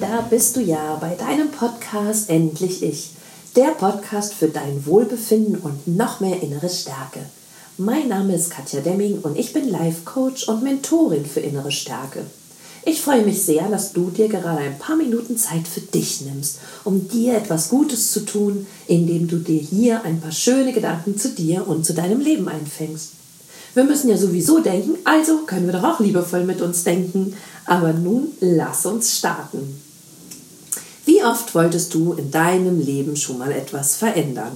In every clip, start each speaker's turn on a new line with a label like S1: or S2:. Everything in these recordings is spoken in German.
S1: Da bist du ja bei deinem Podcast Endlich Ich. Der Podcast für dein Wohlbefinden und noch mehr innere Stärke. Mein Name ist Katja Demming und ich bin Life Coach und Mentorin für innere Stärke. Ich freue mich sehr, dass du dir gerade ein paar Minuten Zeit für dich nimmst, um dir etwas Gutes zu tun, indem du dir hier ein paar schöne Gedanken zu dir und zu deinem Leben einfängst. Wir müssen ja sowieso denken, also können wir doch auch liebevoll mit uns denken. Aber nun lass uns starten. Oft wolltest du in deinem Leben schon mal etwas verändern?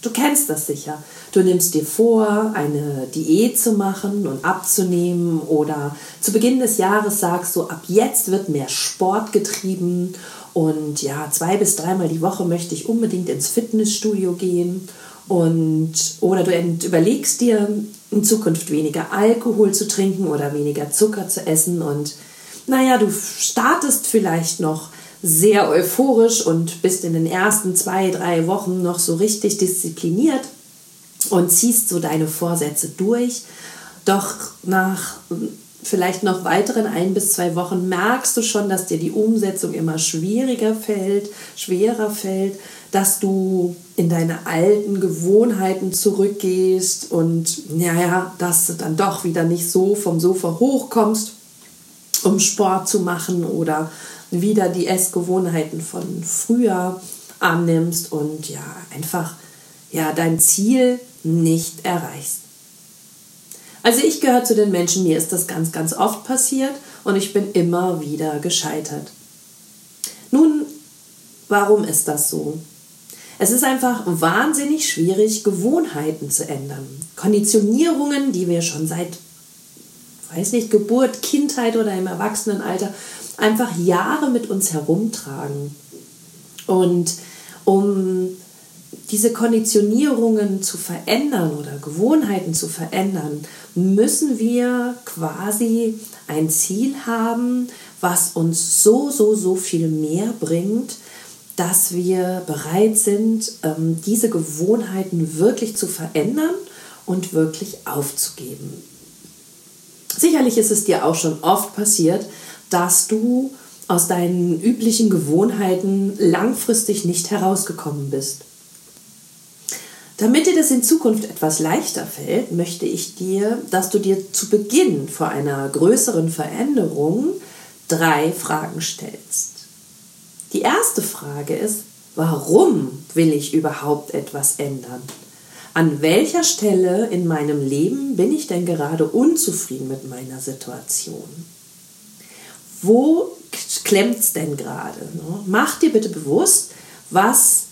S1: Du kennst das sicher. Du nimmst dir vor, eine Diät zu machen und abzunehmen oder zu Beginn des Jahres sagst du, ab jetzt wird mehr Sport getrieben und ja, zwei bis dreimal die Woche möchte ich unbedingt ins Fitnessstudio gehen und oder du überlegst dir in Zukunft weniger Alkohol zu trinken oder weniger Zucker zu essen und naja, du startest vielleicht noch sehr euphorisch und bist in den ersten zwei, drei Wochen noch so richtig diszipliniert und ziehst so deine Vorsätze durch. Doch nach vielleicht noch weiteren ein bis zwei Wochen merkst du schon, dass dir die Umsetzung immer schwieriger fällt, schwerer fällt, dass du in deine alten Gewohnheiten zurückgehst und naja, dass du dann doch wieder nicht so vom Sofa hochkommst, um Sport zu machen oder wieder die Essgewohnheiten von früher annimmst und ja, einfach ja, dein Ziel nicht erreichst. Also ich gehöre zu den Menschen, mir ist das ganz, ganz oft passiert und ich bin immer wieder gescheitert. Nun, warum ist das so? Es ist einfach wahnsinnig schwierig, Gewohnheiten zu ändern. Konditionierungen, die wir schon seit, weiß nicht, Geburt, Kindheit oder im Erwachsenenalter einfach Jahre mit uns herumtragen. Und um diese Konditionierungen zu verändern oder Gewohnheiten zu verändern, müssen wir quasi ein Ziel haben, was uns so, so, so viel mehr bringt, dass wir bereit sind, ähm, diese Gewohnheiten wirklich zu verändern und wirklich aufzugeben. Sicherlich ist es dir auch schon oft passiert, dass du aus deinen üblichen Gewohnheiten langfristig nicht herausgekommen bist. Damit dir das in Zukunft etwas leichter fällt, möchte ich dir, dass du dir zu Beginn vor einer größeren Veränderung drei Fragen stellst. Die erste Frage ist, warum will ich überhaupt etwas ändern? An welcher Stelle in meinem Leben bin ich denn gerade unzufrieden mit meiner Situation? Wo klemmt es denn gerade? Ne? Mach dir bitte bewusst, was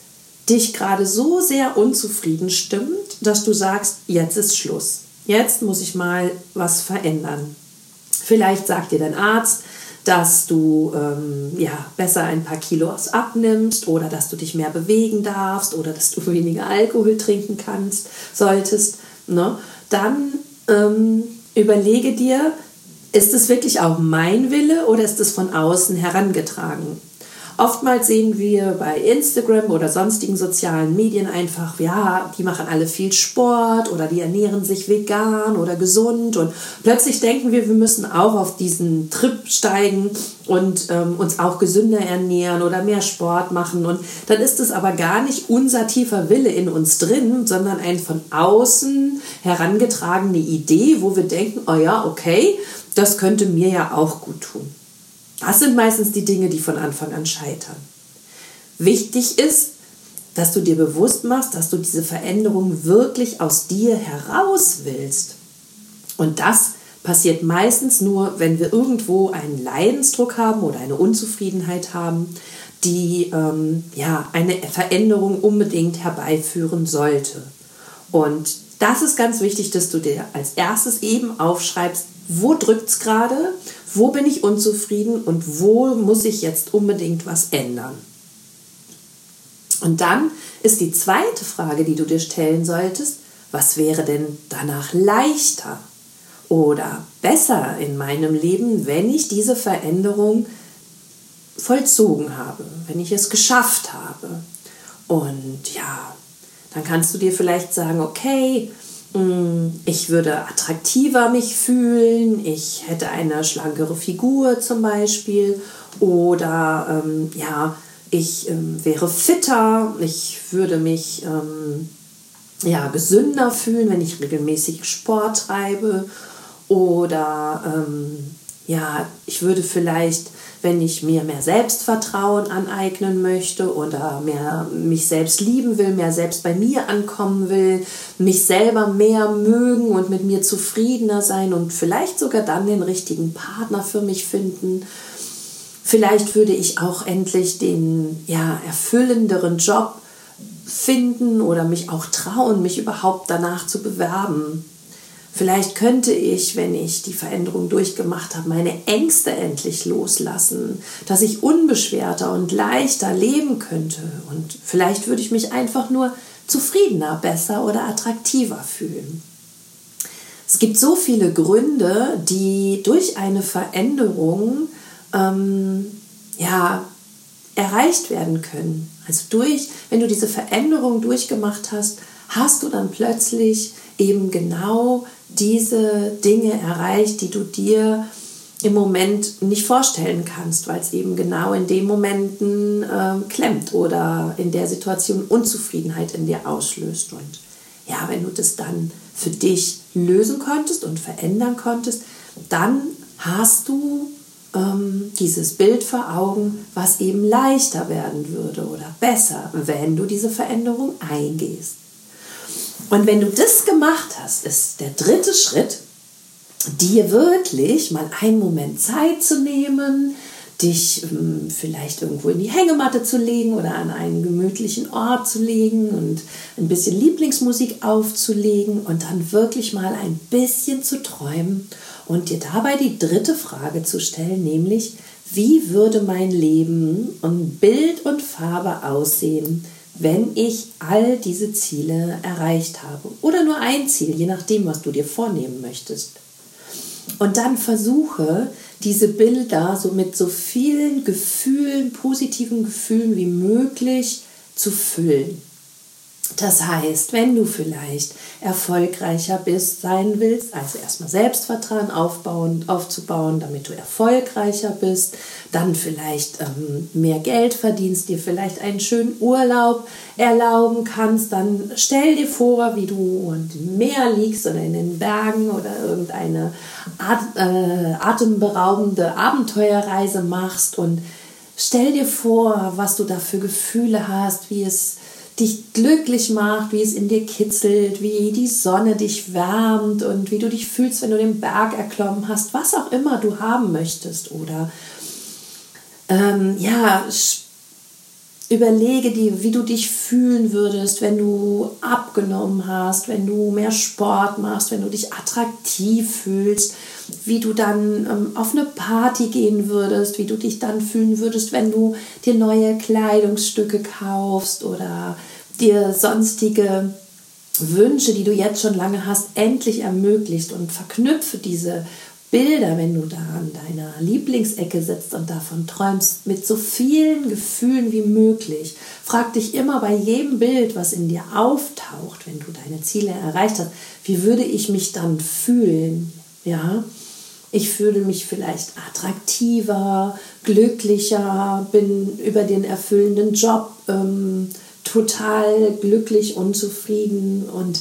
S1: dich gerade so sehr unzufrieden stimmt, dass du sagst, jetzt ist Schluss. Jetzt muss ich mal was verändern. Vielleicht sagt dir dein Arzt, dass du ähm, ja, besser ein paar Kilos abnimmst oder dass du dich mehr bewegen darfst oder dass du weniger Alkohol trinken kannst, solltest. Ne? Dann ähm, überlege dir, ist es wirklich auch mein Wille oder ist es von außen herangetragen? Oftmals sehen wir bei Instagram oder sonstigen sozialen Medien einfach, ja, die machen alle viel Sport oder die ernähren sich vegan oder gesund und plötzlich denken wir, wir müssen auch auf diesen Trip steigen und ähm, uns auch gesünder ernähren oder mehr Sport machen und dann ist es aber gar nicht unser tiefer Wille in uns drin, sondern eine von außen herangetragene Idee, wo wir denken, oh ja, okay, das könnte mir ja auch gut tun. Das sind meistens die Dinge, die von Anfang an scheitern. Wichtig ist, dass du dir bewusst machst, dass du diese Veränderung wirklich aus dir heraus willst. Und das passiert meistens nur, wenn wir irgendwo einen Leidensdruck haben oder eine Unzufriedenheit haben, die ähm, ja, eine Veränderung unbedingt herbeiführen sollte. Und das ist ganz wichtig, dass du dir als erstes eben aufschreibst, wo drückt es gerade, wo bin ich unzufrieden und wo muss ich jetzt unbedingt was ändern. Und dann ist die zweite Frage, die du dir stellen solltest, was wäre denn danach leichter oder besser in meinem Leben, wenn ich diese Veränderung vollzogen habe, wenn ich es geschafft habe. Und ja, dann kannst du dir vielleicht sagen, okay, ich würde attraktiver mich fühlen, ich hätte eine schlankere Figur zum Beispiel. Oder ähm, ja, ich ähm, wäre fitter, ich würde mich ähm, ja, gesünder fühlen, wenn ich regelmäßig Sport treibe. Oder ähm, ja, ich würde vielleicht, wenn ich mir mehr Selbstvertrauen aneignen möchte oder mehr mich selbst lieben will, mehr selbst bei mir ankommen will, mich selber mehr mögen und mit mir zufriedener sein und vielleicht sogar dann den richtigen Partner für mich finden. Vielleicht würde ich auch endlich den ja, erfüllenderen Job finden oder mich auch trauen, mich überhaupt danach zu bewerben. Vielleicht könnte ich, wenn ich die Veränderung durchgemacht habe, meine Ängste endlich loslassen, dass ich unbeschwerter und leichter leben könnte. Und vielleicht würde ich mich einfach nur zufriedener, besser oder attraktiver fühlen. Es gibt so viele Gründe, die durch eine Veränderung ähm, ja, erreicht werden können. Also durch, wenn du diese Veränderung durchgemacht hast, hast du dann plötzlich eben genau diese Dinge erreicht, die du dir im Moment nicht vorstellen kannst, weil es eben genau in den Momenten äh, klemmt oder in der Situation Unzufriedenheit in dir auslöst. Und ja, wenn du das dann für dich lösen konntest und verändern konntest, dann hast du ähm, dieses Bild vor Augen, was eben leichter werden würde oder besser, wenn du diese Veränderung eingehst. Und wenn du das gemacht hast, ist der dritte Schritt, dir wirklich mal einen Moment Zeit zu nehmen, dich ähm, vielleicht irgendwo in die Hängematte zu legen oder an einen gemütlichen Ort zu legen und ein bisschen Lieblingsmusik aufzulegen und dann wirklich mal ein bisschen zu träumen und dir dabei die dritte Frage zu stellen, nämlich wie würde mein Leben und Bild und Farbe aussehen, wenn ich all diese Ziele erreicht habe. Oder nur ein Ziel, je nachdem, was du dir vornehmen möchtest. Und dann versuche, diese Bilder so mit so vielen Gefühlen, positiven Gefühlen wie möglich zu füllen. Das heißt, wenn du vielleicht erfolgreicher bist, sein willst, also erstmal Selbstvertrauen aufbauen, aufzubauen, damit du erfolgreicher bist, dann vielleicht ähm, mehr Geld verdienst, dir vielleicht einen schönen Urlaub erlauben kannst, dann stell dir vor, wie du im Meer liegst oder in den Bergen oder irgendeine At äh, atemberaubende Abenteuerreise machst und stell dir vor, was du da für Gefühle hast, wie es dich glücklich macht, wie es in dir kitzelt, wie die Sonne dich wärmt und wie du dich fühlst, wenn du den Berg erklommen hast, was auch immer du haben möchtest. Oder ähm, ja, überlege dir, wie du dich fühlen würdest, wenn du abgenommen hast, wenn du mehr Sport machst, wenn du dich attraktiv fühlst, wie du dann ähm, auf eine Party gehen würdest, wie du dich dann fühlen würdest, wenn du dir neue Kleidungsstücke kaufst oder dir sonstige Wünsche, die du jetzt schon lange hast, endlich ermöglicht und verknüpfe diese Bilder, wenn du da an deiner Lieblingsecke sitzt und davon träumst, mit so vielen Gefühlen wie möglich. Frag dich immer bei jedem Bild, was in dir auftaucht, wenn du deine Ziele erreicht hast, wie würde ich mich dann fühlen? Ja, ich fühle mich vielleicht attraktiver, glücklicher, bin über den erfüllenden Job ähm, total glücklich und zufrieden. Und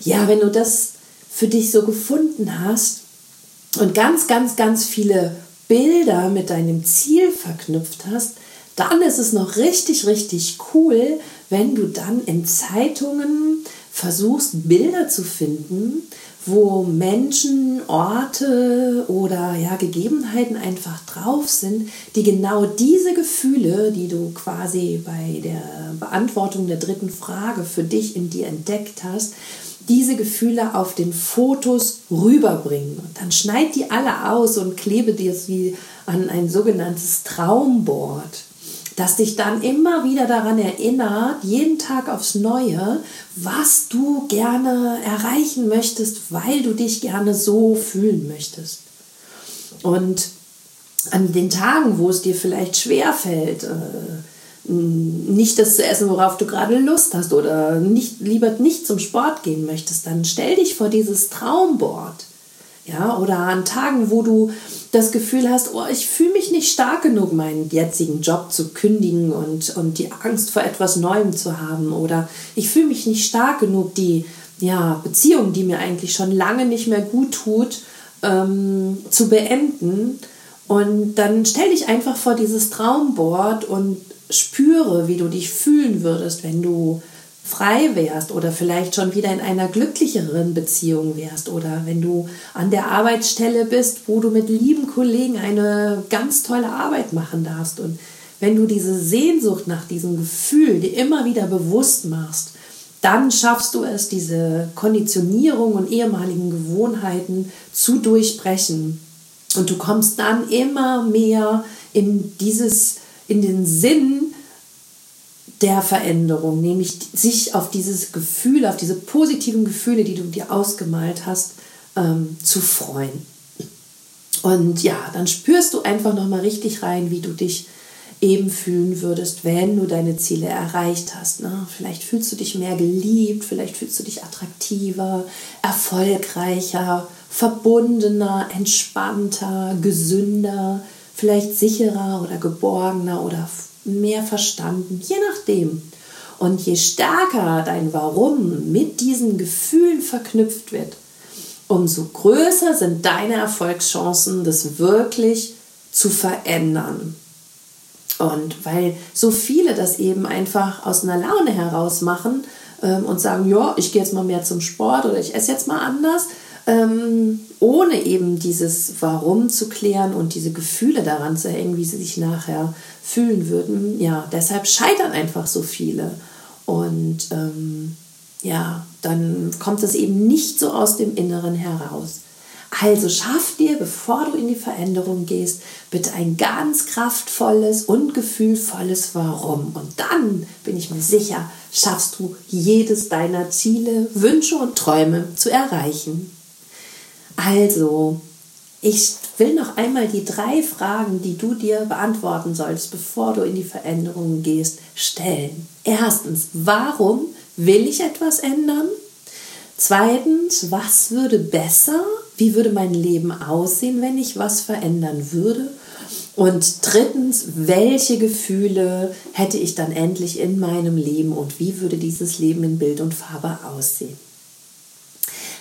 S1: ja, wenn du das für dich so gefunden hast, und ganz, ganz, ganz viele Bilder mit deinem Ziel verknüpft hast, dann ist es noch richtig, richtig cool, wenn du dann in Zeitungen versuchst, Bilder zu finden, wo Menschen, Orte oder ja, Gegebenheiten einfach drauf sind, die genau diese Gefühle, die du quasi bei der Beantwortung der dritten Frage für dich in dir entdeckt hast, diese Gefühle auf den Fotos rüberbringen. Und dann schneid die alle aus und klebe dir sie an ein sogenanntes Traumboard, das dich dann immer wieder daran erinnert, jeden Tag aufs Neue, was du gerne erreichen möchtest, weil du dich gerne so fühlen möchtest. Und an den Tagen, wo es dir vielleicht schwer fällt, äh, nicht das zu essen, worauf du gerade Lust hast oder nicht, lieber nicht zum Sport gehen möchtest, dann stell dich vor dieses Traumboard. Ja, oder an Tagen, wo du das Gefühl hast, oh, ich fühle mich nicht stark genug, meinen jetzigen Job zu kündigen und, und die Angst vor etwas Neuem zu haben. Oder ich fühle mich nicht stark genug, die ja, Beziehung, die mir eigentlich schon lange nicht mehr gut tut, ähm, zu beenden. Und dann stell dich einfach vor dieses Traumboard und spüre, wie du dich fühlen würdest, wenn du frei wärst oder vielleicht schon wieder in einer glücklicheren Beziehung wärst oder wenn du an der Arbeitsstelle bist, wo du mit lieben Kollegen eine ganz tolle Arbeit machen darfst und wenn du diese Sehnsucht nach diesem Gefühl dir immer wieder bewusst machst, dann schaffst du es, diese Konditionierung und ehemaligen Gewohnheiten zu durchbrechen. Und du kommst dann immer mehr in dieses, in den Sinn der Veränderung, nämlich sich auf dieses Gefühl, auf diese positiven Gefühle, die du dir ausgemalt hast, ähm, zu freuen. Und ja, dann spürst du einfach nochmal richtig rein, wie du dich eben fühlen würdest, wenn du deine Ziele erreicht hast. Ne? Vielleicht fühlst du dich mehr geliebt, vielleicht fühlst du dich attraktiver, erfolgreicher, verbundener, entspannter, gesünder, vielleicht sicherer oder geborgener oder mehr verstanden, je nachdem. Und je stärker dein Warum mit diesen Gefühlen verknüpft wird, umso größer sind deine Erfolgschancen, das wirklich zu verändern. Und weil so viele das eben einfach aus einer Laune heraus machen ähm, und sagen, ja, ich gehe jetzt mal mehr zum Sport oder ich esse jetzt mal anders, ähm, ohne eben dieses Warum zu klären und diese Gefühle daran zu hängen, wie sie sich nachher fühlen würden. Ja, deshalb scheitern einfach so viele. Und ähm, ja, dann kommt es eben nicht so aus dem Inneren heraus. Also schaff dir, bevor du in die Veränderung gehst, bitte ein ganz kraftvolles und gefühlvolles Warum. Und dann bin ich mir sicher, schaffst du jedes deiner Ziele, Wünsche und Träume zu erreichen. Also, ich will noch einmal die drei Fragen, die du dir beantworten sollst, bevor du in die Veränderungen gehst, stellen. Erstens, warum will ich etwas ändern? Zweitens, was würde besser wie würde mein Leben aussehen, wenn ich was verändern würde? Und drittens, welche Gefühle hätte ich dann endlich in meinem Leben und wie würde dieses Leben in Bild und Farbe aussehen?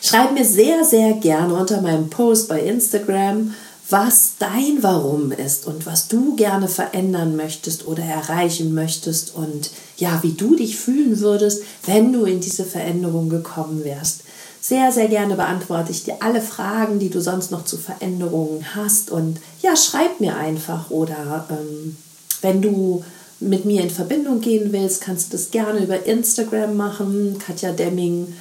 S1: Schreib mir sehr, sehr gerne unter meinem Post bei Instagram, was dein Warum ist und was du gerne verändern möchtest oder erreichen möchtest und ja, wie du dich fühlen würdest, wenn du in diese Veränderung gekommen wärst. Sehr, sehr gerne beantworte ich dir alle Fragen, die du sonst noch zu Veränderungen hast. Und ja, schreib mir einfach oder ähm, wenn du mit mir in Verbindung gehen willst, kannst du das gerne über Instagram machen, Katja Demming.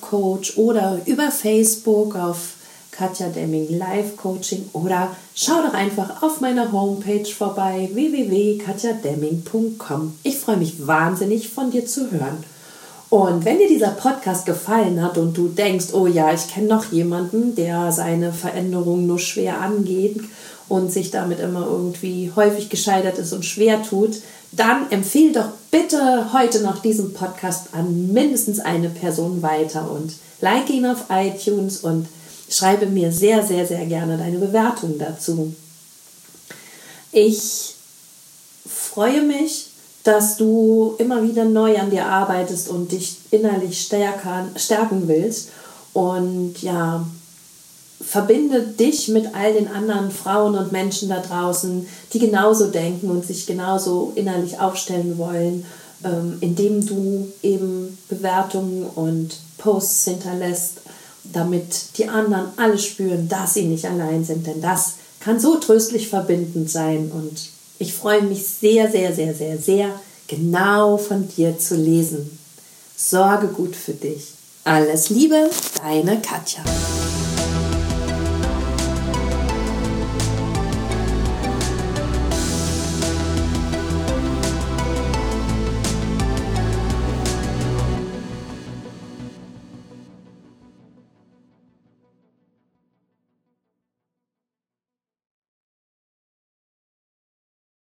S1: Coach oder über Facebook auf Katja Demming Live Coaching oder schau doch einfach auf meiner Homepage vorbei www.katjademming.com. Ich freue mich wahnsinnig von dir zu hören. Und wenn dir dieser Podcast gefallen hat und du denkst, oh ja, ich kenne noch jemanden, der seine Veränderung nur schwer angeht und sich damit immer irgendwie häufig gescheitert ist und schwer tut, dann empfehle doch bitte heute noch diesen Podcast an mindestens eine Person weiter und like ihn auf iTunes und schreibe mir sehr, sehr, sehr gerne deine Bewertung dazu. Ich freue mich, dass du immer wieder neu an dir arbeitest und dich innerlich stärker, stärken willst. Und ja, verbinde dich mit all den anderen Frauen und Menschen da draußen, die genauso denken und sich genauso innerlich aufstellen wollen, ähm, indem du eben Bewertungen und Posts hinterlässt, damit die anderen alle spüren, dass sie nicht allein sind. Denn das kann so tröstlich verbindend sein und ich freue mich sehr, sehr, sehr, sehr, sehr, genau von dir zu lesen. Sorge gut für dich. Alles Liebe, deine Katja.